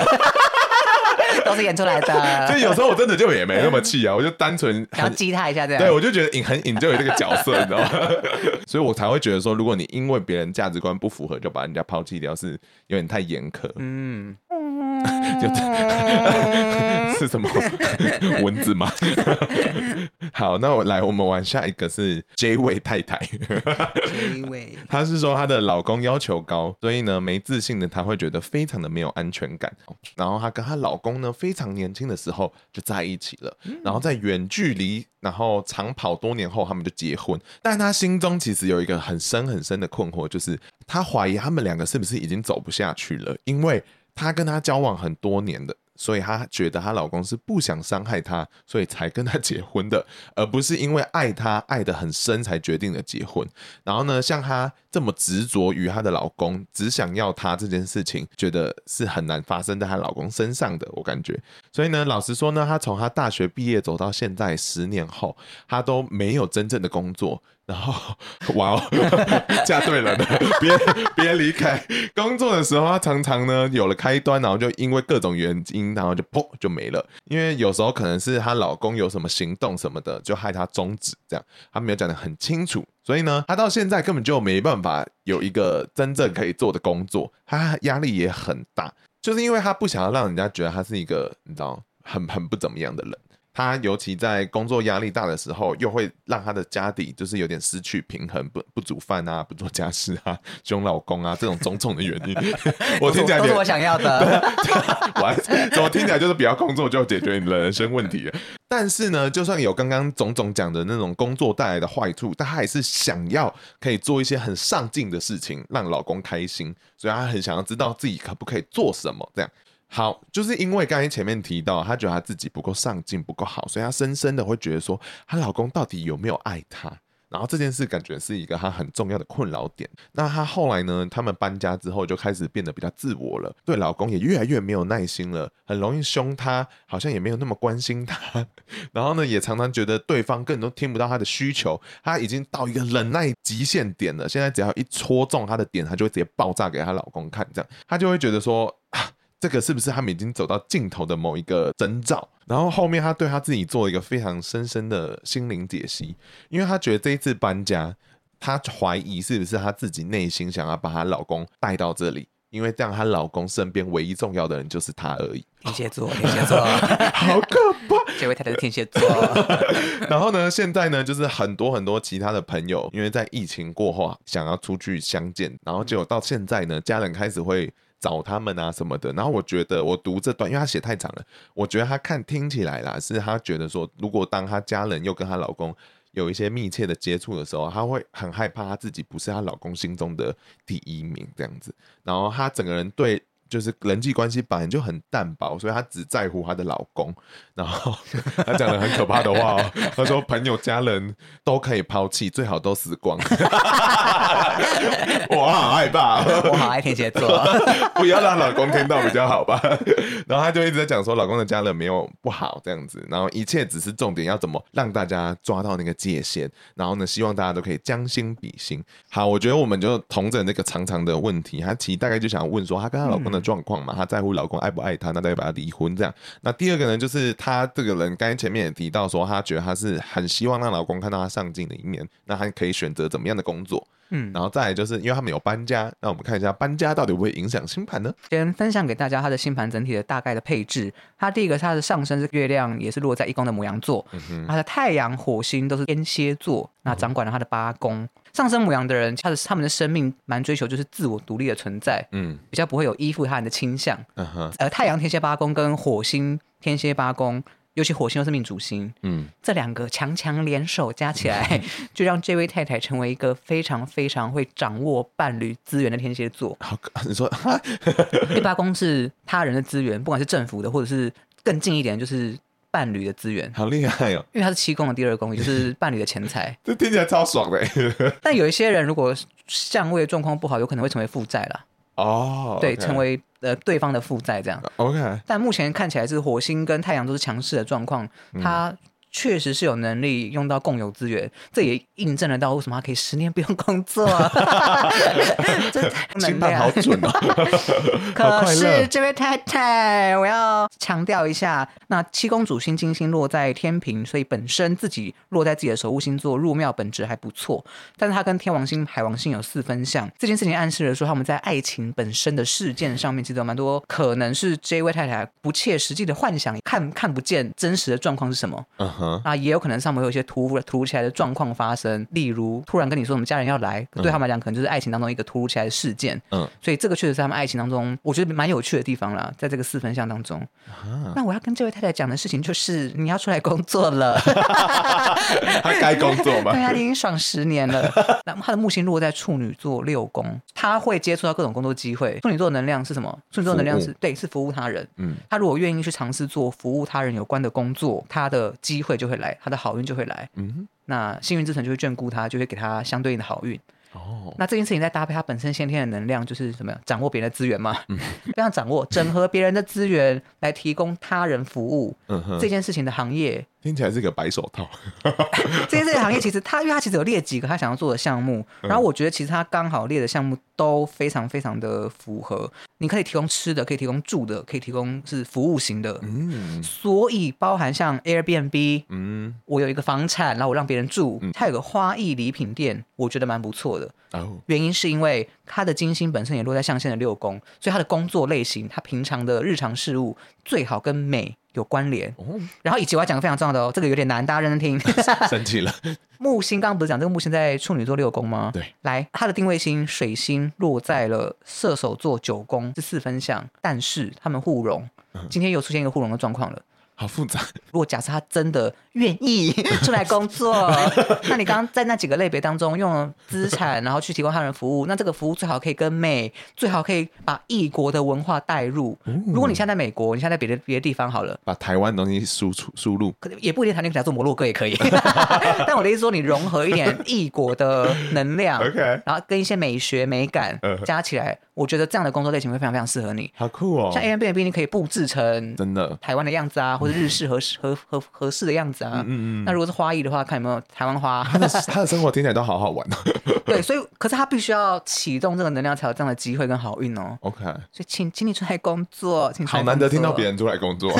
都是演出来的。所以有时候我真的就也没那么气啊，我就单纯想要激他一下这样。对，我就觉得很 enjoy 这个角色，你知道吗？所以我才会觉得说，如果你因为别人价值观不符合就把人家抛弃掉，是有点太严苛。嗯。就是什么 蚊子吗？好，那我来，我们玩下一个是 J 位太太。J 位，她是说她的老公要求高，所以呢没自信的她会觉得非常的没有安全感。然后她跟她老公呢非常年轻的时候就在一起了，然后在远距离，然后长跑多年后他们就结婚。但她心中其实有一个很深很深的困惑，就是她怀疑他们两个是不是已经走不下去了，因为。她跟他交往很多年的，所以她觉得她老公是不想伤害她，所以才跟她结婚的，而不是因为爱她爱得很深才决定了结婚。然后呢，像她这么执着于她的老公，只想要她这件事情，觉得是很难发生在她老公身上的。我感觉，所以呢，老实说呢，她从她大学毕业走到现在十年后，她都没有真正的工作。然后，哇哦，嫁对人了，别别离开工作的时候，他常常呢有了开端，然后就因为各种原因，然后就砰就没了。因为有时候可能是她老公有什么行动什么的，就害她终止，这样她没有讲得很清楚。所以呢，她到现在根本就没办法有一个真正可以做的工作，她压力也很大，就是因为她不想要让人家觉得她是一个你知道很很不怎么样的人。他尤其在工作压力大的时候，又会让他的家底就是有点失去平衡，不不煮饭啊，不做家事啊，凶老公啊，这种种种的原因，我听起来都是我想要的。我还怎么听起来就是不要工作就解决你的人生问题？但是呢，就算有刚刚种种讲的那种工作带来的坏处，但他还是想要可以做一些很上进的事情，让老公开心，所以他很想要知道自己可不可以做什么，这样。好，就是因为刚才前面提到，她觉得她自己不够上进，不够好，所以她深深的会觉得说，她老公到底有没有爱她？然后这件事感觉是一个她很重要的困扰点。那她后来呢，他们搬家之后就开始变得比较自我了，对老公也越来越没有耐心了，很容易凶他，好像也没有那么关心他。然后呢，也常常觉得对方根本都听不到她的需求，她已经到一个忍耐极限点了。现在只要一戳中她的点，她就会直接爆炸给她老公看，这样她就会觉得说。这个是不是他们已经走到尽头的某一个征兆？然后后面他对他自己做了一个非常深深的心灵解析，因为他觉得这一次搬家，他怀疑是不是他自己内心想要把她老公带到这里，因为这样她老公身边唯一重要的人就是她而已。天蝎座，天蝎座，好可怕！这位太太是天蝎座。然后呢，现在呢，就是很多很多其他的朋友，因为在疫情过后啊，想要出去相见，然后结果到现在呢，家人开始会。找他们啊什么的，然后我觉得我读这段，因为他写太长了，我觉得他看听起来啦，是他觉得说，如果当他家人又跟她老公有一些密切的接触的时候，他会很害怕，他自己不是她老公心中的第一名这样子，然后他整个人对。就是人际关系本来就很淡薄，所以她只在乎她的老公。然后 她讲了很可怕的话哦，她说朋友家人都可以抛弃，最好都死光。我好害怕，我好爱天蝎座，不要让老公听到比较好吧。然后她就一直在讲说，老公的家人没有不好这样子，然后一切只是重点要怎么让大家抓到那个界限。然后呢，希望大家都可以将心比心。好，我觉得我们就同着那个长长的问题，她其实大概就想问说，她跟她老公的。状况嘛，她在乎老公爱不爱她，那再把她离婚这样。那第二个呢，就是她这个人，刚才前面也提到说，她觉得她是很希望让老公看到她上进的一面，那她可以选择怎么样的工作。嗯，然后再来就是因为他们有搬家，那我们看一下搬家到底会不会影响星盘呢？先分享给大家他的星盘整体的大概的配置。他第一个，他的上升是月亮，也是落在一宫的母羊座。嗯，他的太阳、火星都是天蝎座，那掌管了他的八宫。嗯、上升母羊的人，他的他们的生命蛮追求就是自我独立的存在，嗯，比较不会有依附他人的倾向。嗯哼，而太阳天蝎八宫跟火星天蝎八宫。尤其火星又是命主星，嗯，这两个强强联手加起来，就让这位太太成为一个非常非常会掌握伴侣资源的天蝎座。好，你说，第八宫是他人的资源，不管是政府的，或者是更近一点，就是伴侣的资源。好厉害哦！因为他是七宫的第二宫，也就是 伴侣的钱财。这听起来超爽的。但有一些人如果相位状况不好，有可能会成为负债了。哦，oh, okay. 对，成为呃对方的负债这样。OK，但目前看起来是火星跟太阳都是强势的状况，他。嗯确实是有能力用到共有资源，这也印证了到为什么他可以十年不用工作。这心态好准哦。可是这位太太，我要强调一下，那七公主星金星落在天平，所以本身自己落在自己的守护星座入庙本质还不错。但是他跟天王星、海王星有四分相，这件事情暗示了说他们在爱情本身的事件上面，其实有蛮多可能是这位太太不切实际的幻想，看看不见真实的状况是什么。Uh 啊，也有可能上面有一些突如突如其来的状况发生，例如突然跟你说我们家人要来，对他们来讲可能就是爱情当中一个突如其来的事件。嗯，所以这个确实是他们爱情当中我觉得蛮有趣的地方啦，在这个四分相当中。啊、那我要跟这位太太讲的事情就是，你要出来工作了。他该工作吗？对啊，你已经爽十年了。那他的木星落在处女座六宫，他会接触到各种工作机会。处女座能量是什么？处女座能量是对，是服务他人。嗯，他如果愿意去尝试做服务他人有关的工作，他的机会就会来，他的好运就会来。嗯，那幸运之神就会眷顾他，就会给他相对应的好运。哦，那这件事情再搭配他本身先天的能量，就是什么呀？掌握别人的资源嘛，嗯，非常掌握，整合别人的资源来提供他人服务。嗯哼，这件事情的行业。听起来是个白手套。这件事情行业其实他，因为他其实有列几个他想要做的项目，然后我觉得其实他刚好列的项目都非常非常的符合。你可以提供吃的，可以提供住的，可以提供是服务型的。嗯，所以包含像 Airbnb，嗯，我有一个房产，然后我让别人住，它有个花艺礼品店，我觉得蛮不错的。哦，原因是因为他的金星本身也落在象限的六宫，所以他的工作类型，他平常的日常事务最好跟美有关联。哦，然后以及我要讲个非常重要的哦，这个有点难，大家认真听。生气了。木星刚刚不是讲这个木星在处女座六宫吗？对，来，他的定位星水星落在了射手座九宫，是四分相，但是他们互融，今天又出现一个互融的状况了。好复杂。如果假设他真的愿意 出来工作，那你刚刚在那几个类别当中用了资产，然后去提供他人服务，那这个服务最好可以跟美，最好可以把异国的文化带入。嗯、如果你现在在美国，你现在在别的别的地方好了，把台湾东西输出输入，可能也不一定台湾，可以做摩洛哥也可以。但我的意思说，你融合一点异国的能量，OK，然后跟一些美学美感加起来。我觉得这样的工作类型会非常非常适合你，好酷哦！像 Airbnb 你可以布置成真的台湾的样子啊，或者日式合适合合合适的样子啊。嗯嗯，嗯。那如果是花艺的话，看有没有台湾花。他的他的生活听起来都好好玩哦。对，所以可是他必须要启动这个能量，才有这样的机会跟好运哦。OK。所以请请你出来工作，请好难得听到别人出来工作。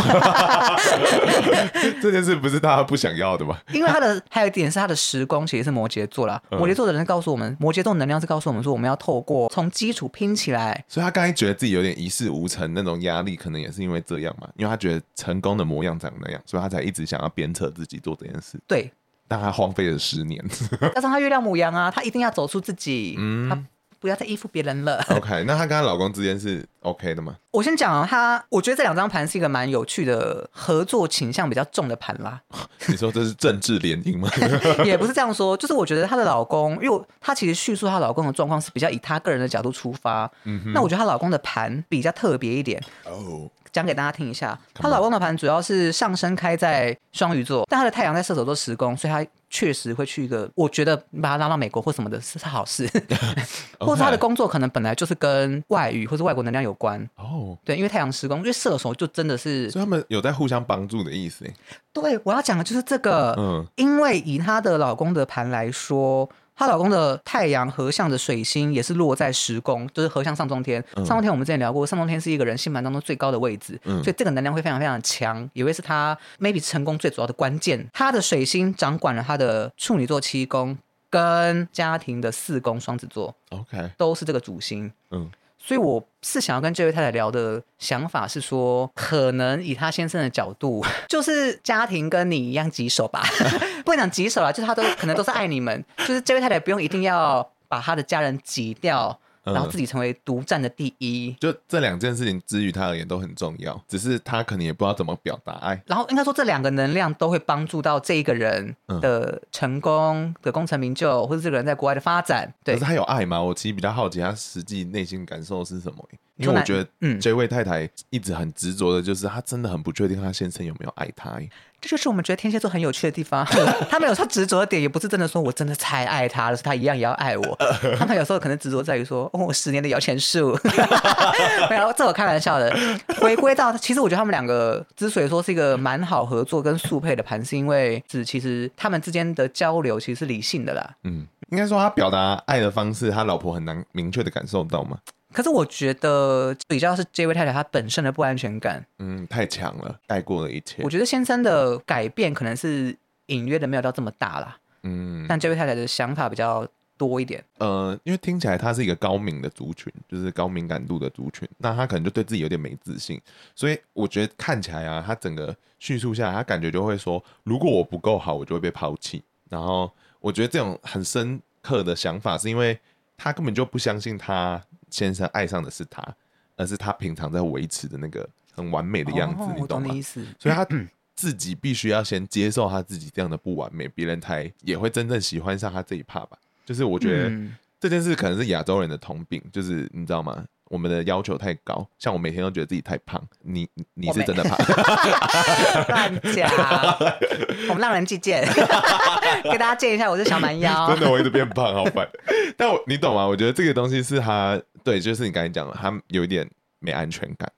这件事不是大家不想要的吗？因为他的还有一点是他的时光其实是摩羯座啦。摩羯座的人告诉我们，摩羯座能量是告诉我们说，我们要透过从基础拼起来。所以他刚才。觉得自己有点一事无成那种压力，可能也是因为这样嘛？因为他觉得成功的模样长那样，所以他才一直想要鞭策自己做这件事。对，但他荒废了十年。加上他月亮母羊啊，他一定要走出自己。嗯，他。不要再依附别人了。OK，那她跟她老公之间是 OK 的吗？我先讲啊，她我觉得这两张盘是一个蛮有趣的合作倾向比较重的盘啦。你说这是政治联姻吗？也不是这样说，就是我觉得她的老公，因为她其实叙述她老公的状况是比较以她个人的角度出发。嗯哼。那我觉得她老公的盘比较特别一点。哦。讲给大家听一下，她老公的盘主要是上升开在双鱼座，但她的太阳在射手座十宫，所以她确实会去一个，我觉得把她拉到美国或什么的是好事，或者她的工作可能本来就是跟外语或者外国能量有关哦。对，因为太阳十宫，因为射手就真的是，所以他们有在互相帮助的意思。对，我要讲的就是这个，嗯，因为以她的老公的盘来说。她老公的太阳合相的水星也是落在十宫，就是合相上中天。上中天我们之前聊过，上中天是一个人星盘当中最高的位置，嗯、所以这个能量会非常非常强，也会是他 maybe 成功最主要的关键。他的水星掌管了他的处女座七宫跟家庭的四宫双子座，OK，都是这个主星。嗯。所以我是想要跟这位太太聊的想法是说，可能以她先生的角度，就是家庭跟你一样棘手吧，不能讲棘手啦，就是他都可能都是爱你们，就是这位太太不用一定要把他的家人挤掉。然后自己成为独占的第一，就这两件事情，之于他而言都很重要，只是他可能也不知道怎么表达爱。然后应该说，这两个能量都会帮助到这一个人的成功的功成名就，或者这个人在国外的发展。对，可是他有爱吗？我其实比较好奇他实际内心感受是什么。因为我觉得，嗯，这位太太一直很执着的，就是她真的很不确定她先生有没有爱她。这就是我们觉得天蝎座很有趣的地方。他们有时候执着的点，也不是真的说我真的太爱他了，是他一样也要爱我。他们有时候可能执着在于说，哦，我十年的摇钱树。没有，这我开玩笑的。回归到，其实我觉得他们两个之所以说是一个蛮好合作跟速配的盘，是因为是其实他们之间的交流其实是理性的啦。嗯，应该说他表达爱的方式，他老婆很难明确的感受到吗？可是我觉得比较是这位太太她本身的不安全感，嗯，太强了，带过了一切。我觉得先生的改变可能是隐约的没有到这么大啦，嗯，但这位太太的想法比较多一点。呃，因为听起来她是一个高敏的族群，就是高敏感度的族群，那她可能就对自己有点没自信，所以我觉得看起来啊，她整个叙述下来，她感觉就会说，如果我不够好，我就会被抛弃。然后我觉得这种很深刻的想法，是因为他根本就不相信他。先生爱上的是他，而是他平常在维持的那个很完美的样子，哦、你懂吗？意思。所以他自己必须要先接受他自己这样的不完美，别人才也会真正喜欢上他这一 part 吧。就是我觉得这件事可能是亚洲人的通病，就是你知道吗？我们的要求太高，像我每天都觉得自己太胖，你你是真的 胖？乱讲，我们让人计见，给大家见一下，我是小蛮腰，真的我一直变胖，好烦。但我你懂吗？我觉得这个东西是他。对，就是你刚才讲的，他有一点没安全感。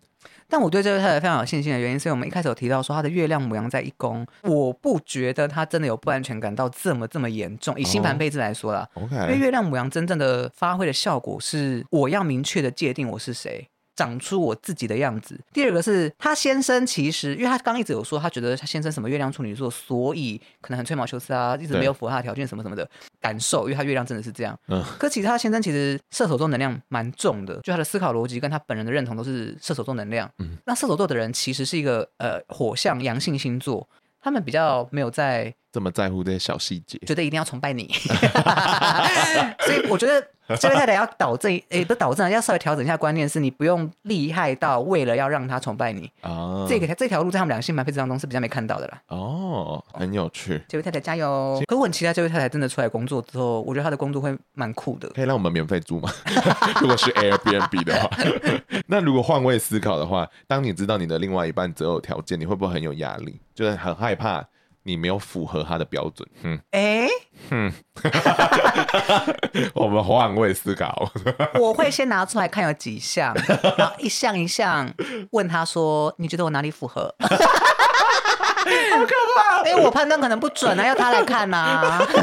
但我对这位太太非常有信心的原因，是我们一开始有提到说，她的月亮母羊在一宫，我不觉得她真的有不安全感到这么这么严重。以星盘配置来说啦，哦，因为月亮母羊真正的发挥的效果是，我要明确的界定我是谁。长出我自己的样子。第二个是他先生，其实因为他刚一直有说，他觉得他先生什么月亮处女座，所以可能很吹毛求疵啊，一直没有符合他的条件什么什么的感受，因为他月亮真的是这样。嗯，可其实他先生其实射手座能量蛮重的，就他的思考逻辑跟他本人的认同都是射手座能量。嗯，那射手座的人其实是一个呃火象阳性星座。他们比较没有在这么在乎这些小细节，觉得一定要崇拜你，所以我觉得。这位太太要导正，诶、欸，不是导正，要稍微调整一下观念，是你不用厉害到为了要让他崇拜你啊。这个这条路在他们两个星盘配置当中是比较没看到的啦。哦，很有趣。这位太太加油！可我很期待这位太太真的出来工作之后，我觉得她的工作会蛮酷的。可以让我们免费住吗？如果是 Airbnb 的话，那如果换位思考的话，当你知道你的另外一半择偶条件，你会不会很有压力？就是很害怕。你没有符合他的标准，嗯，哎、欸，嗯，我们换位思考，我会先拿出来看有几项，然后一项一项问他说：“你觉得我哪里符合？”好可怕！因为我判断可能不准啊，要他来看呐、啊。好害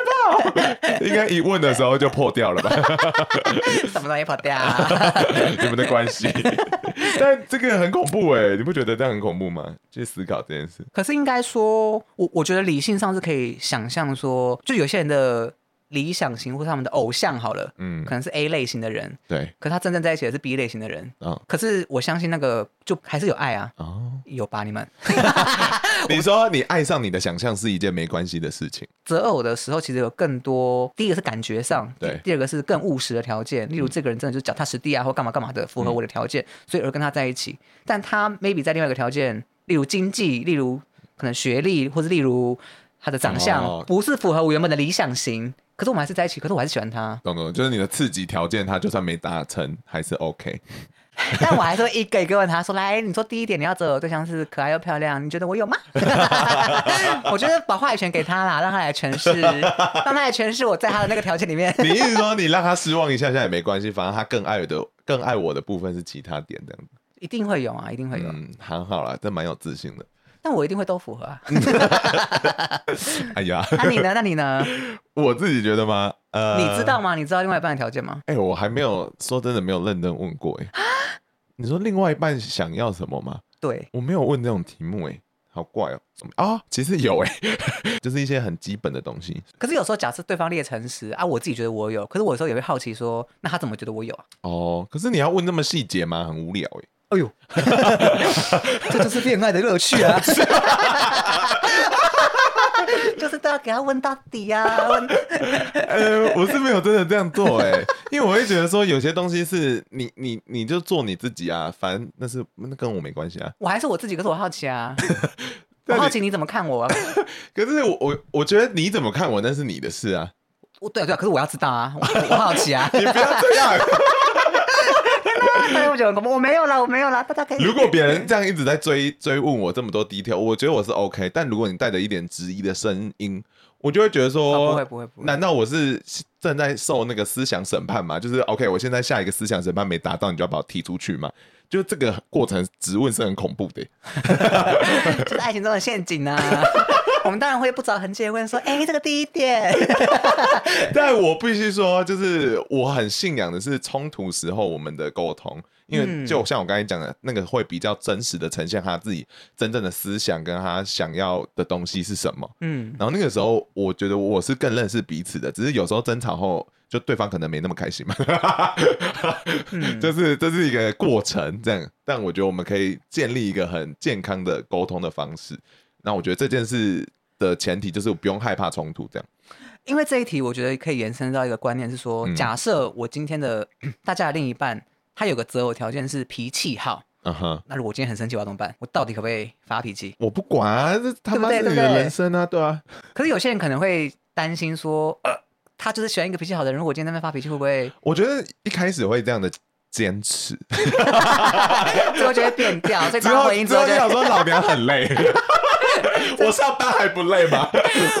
怕！应该一问的时候就破掉了吧？什么东西破掉？你们的关系？但这个很恐怖哎，你不觉得这样很恐怖吗？去思考这件事。可是应该说，我我觉得理性上是可以想象说，就有些人的。理想型或他们的偶像好了，嗯，可能是 A 类型的人，对，可他真正在一起的是 B 类型的人，嗯，可是我相信那个就还是有爱啊，哦，有吧你们？你说你爱上你的想象是一件没关系的事情。择偶的时候其实有更多，第一个是感觉上，对，第二个是更务实的条件，例如这个人真的就是脚踏实地啊，或干嘛干嘛的，符合我的条件，嗯，所以而跟他在一起。但他 maybe 在另外一个条件，例如经济，例如可能学历，或是例如他的长相，哦，不是符合我原本的理想型。可是我们还是在一起，可是我还是喜欢他。懂懂，就是你的刺激条件，他就算没达成，还是 OK。但我还是会一个一个问他说：“来，你说第一点，你要择偶对象是可爱又漂亮，你觉得我有吗？” 我觉得把话语权给他啦，让他来诠释，让他来诠释我在他的那个条件里面。你意思说，你让他失望一下下也没关系，反正他更爱的、更爱我的部分是其他点，这样子。一定会有啊，一定会有。嗯，很好啦，这蛮有自信的。但我一定会都符合啊！哎呀，那你呢？那你呢？我自己觉得吗？呃，你知道吗？你知道另外一半的条件吗？哎、欸，我还没有说真的没有认真问过哎、欸。你说另外一半想要什么吗？对，我没有问这种题目哎、欸，好怪哦、喔。啊、哦，其实有哎、欸，就是一些很基本的东西。可是有时候假设对方列诚实啊，我自己觉得我有，可是我有时候也会好奇说，那他怎么觉得我有啊？哦，可是你要问那么细节吗？很无聊哎、欸。哎呦，这就是恋爱的乐趣啊！就是都要给他问到底呀、啊。呃，我是没有真的这样做哎、欸，因为我会觉得说有些东西是你你你就做你自己啊，反正那是那跟我没关系啊。我还是我自己，可是我好奇啊，我好奇你怎么看我、啊？可是我我我觉得你怎么看我那是你的事啊。我对啊对啊，可是我要知道啊，我，我好奇啊。你不要这样。我没有了，我没有了，大家可以。如果别人这样一直在追追问我这么多 detail，我觉得我是 OK。但如果你带着一点质疑的声音，我就会觉得说，哦、不会不会不会。难道我是正在受那个思想审判吗？就是 OK，我现在下一个思想审判没达到，你就要把我踢出去吗？就这个过程质问是很恐怖的，就是爱情中的陷阱啊。我们当然会不着痕迹的问说：“哎、欸，这个第一点。”但我必须说，就是我很信仰的是冲突时候我们的沟通，因为就像我刚才讲的，那个会比较真实的呈现他自己真正的思想跟他想要的东西是什么。嗯，然后那个时候我觉得我是更认识彼此的，只是有时候争吵后，就对方可能没那么开心嘛。嗯，就是这是一个过程，这样。但我觉得我们可以建立一个很健康的沟通的方式。那我觉得这件事的前提就是我不用害怕冲突，这样。因为这一题，我觉得可以延伸到一个观念是说，假设我今天的 大家的另一半，他有个择偶条件是脾气好，嗯哼，那如果我今天很生气，我要怎么办？我到底可不可以发脾气？我不管啊，这他妈是你的人生啊，对啊。可是有些人可能会担心说，呃，他就是喜欢一个脾气好的人，如果今天在那边发脾气，会不会？我觉得一开始会这样的。坚持，最后就会变调。所以他回应之后就 想说：“老娘很累，我上班还不累吗？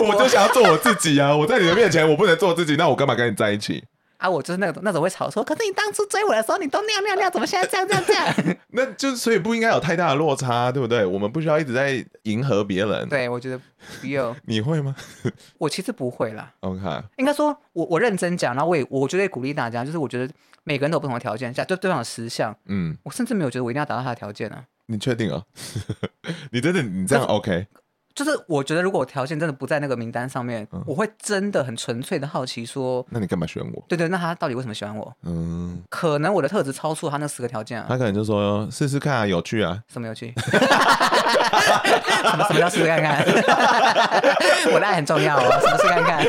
我就想要做我自己啊！我在你的面前，我不能做自己，那我干嘛跟你在一起？”啊，我就是那种那种会吵说，可是你当初追我的时候，你都那样那样那样，怎么现在这样这样这样？那就所以不应该有太大的落差，对不对？我们不需要一直在迎合别人。对，我觉得不用。你会吗？我其实不会啦。OK，应该说我我认真讲，然后我也我觉得鼓励大家，就是我觉得每个人都有不同的条件，下就对方有十项，嗯，我甚至没有觉得我一定要达到他的条件啊。你确定啊？你真的你这样 OK？就是我觉得，如果我条件真的不在那个名单上面，嗯、我会真的很纯粹的好奇说，那你干嘛选我？对对，那他到底为什么喜欢我？嗯，可能我的特质超出他那十个条件啊。他可能就说试试看啊，有趣啊。什么有趣？什么什么叫试试看看？我的爱很重要哦，什么试看看？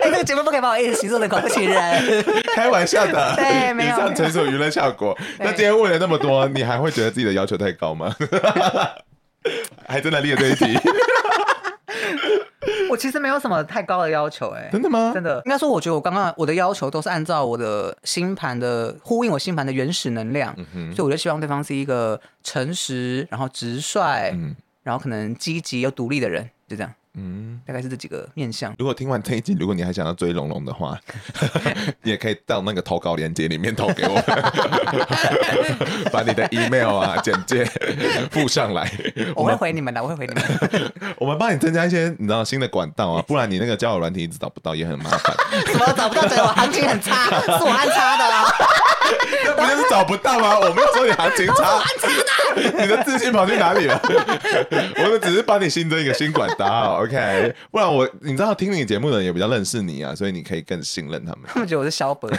哎，这个节目不可以把我一直形容的恐怖情人。开玩笑的，对，没有。以上纯属娱乐效果。那今天问了那么多，你还会觉得自己的要求太高吗？还真的列这一题，我其实没有什么太高的要求，哎，真的吗？真的，应该说，我觉得我刚刚我的要求都是按照我的星盘的呼应，我星盘的原始能量，嗯、所以我就希望对方是一个诚实，然后直率，嗯、然后可能积极又独立的人，就这样。嗯，大概是这几个面向。如果听完这一集，如果你还想要追龙龙的话，你也可以到那个投稿链接里面投给我，把你的 email 啊简介附上来。我会回你们的，我会回你们。我们帮你增加一些你知道新的管道啊，不然你那个交友软体一直找不到也很麻烦。怎么找不到？对我行情很差，是我安插的啊。那不就是找不到吗？我没有说你行情差，你的自信跑去哪里了？我们只是帮你新增一个新管道。OK，不然我你知道听你节目的人也比较认识你啊，所以你可以更信任他们。他们觉得我是小本，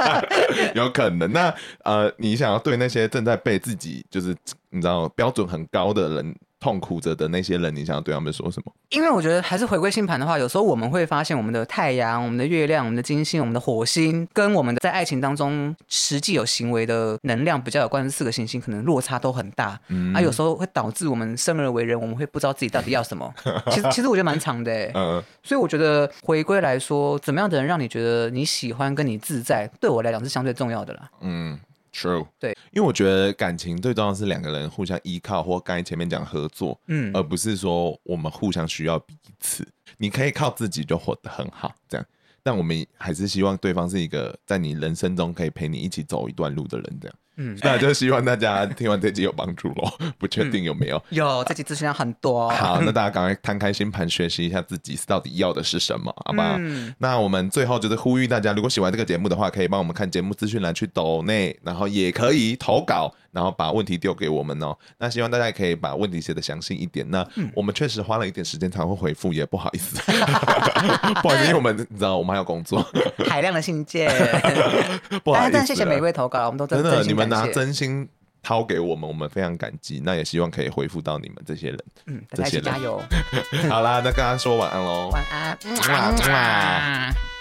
有可能。那呃，你想要对那些正在被自己就是你知道标准很高的人。痛苦着的那些人，你想要对他们说什么？因为我觉得还是回归星盘的话，有时候我们会发现，我们的太阳、我们的月亮、我们的金星、我们的火星，跟我们的在爱情当中实际有行为的能量比较有关的四个行星，可能落差都很大。嗯，啊，有时候会导致我们生而为人，我们会不知道自己到底要什么。其实，其实我觉得蛮长的。嗯，所以我觉得回归来说，怎么样的人让你觉得你喜欢跟你自在，对我来讲是相对重要的啦。嗯。True，对，因为我觉得感情最重要是两个人互相依靠，或刚才前面讲合作，嗯，而不是说我们互相需要彼此。你可以靠自己就活得很好，这样，但我们还是希望对方是一个在你人生中可以陪你一起走一段路的人，这样。嗯，那就希望大家听完这集有帮助喽。不确定有没有？嗯、有，这集资讯量很多。好，那 大家赶快摊开心盘，学习一下自己到底要的是什么，好不好？嗯、那我们最后就是呼吁大家，如果喜欢这个节目的话，可以帮我们看节目资讯栏去抖内，然后也可以投稿。然后把问题丢给我们哦，那希望大家也可以把问题写的详细一点。那我们确实花了一点时间才会回复，也不好意思，不好意思，因为我们你知道我们还有工作，海量的信件，不好意思，但谢谢每一位投稿，我们都真的你们拿真心掏给我们，我们非常感激。那也希望可以回复到你们这些人，嗯，这些人。加油。好啦，那跟大家说晚安喽，晚安，晚安。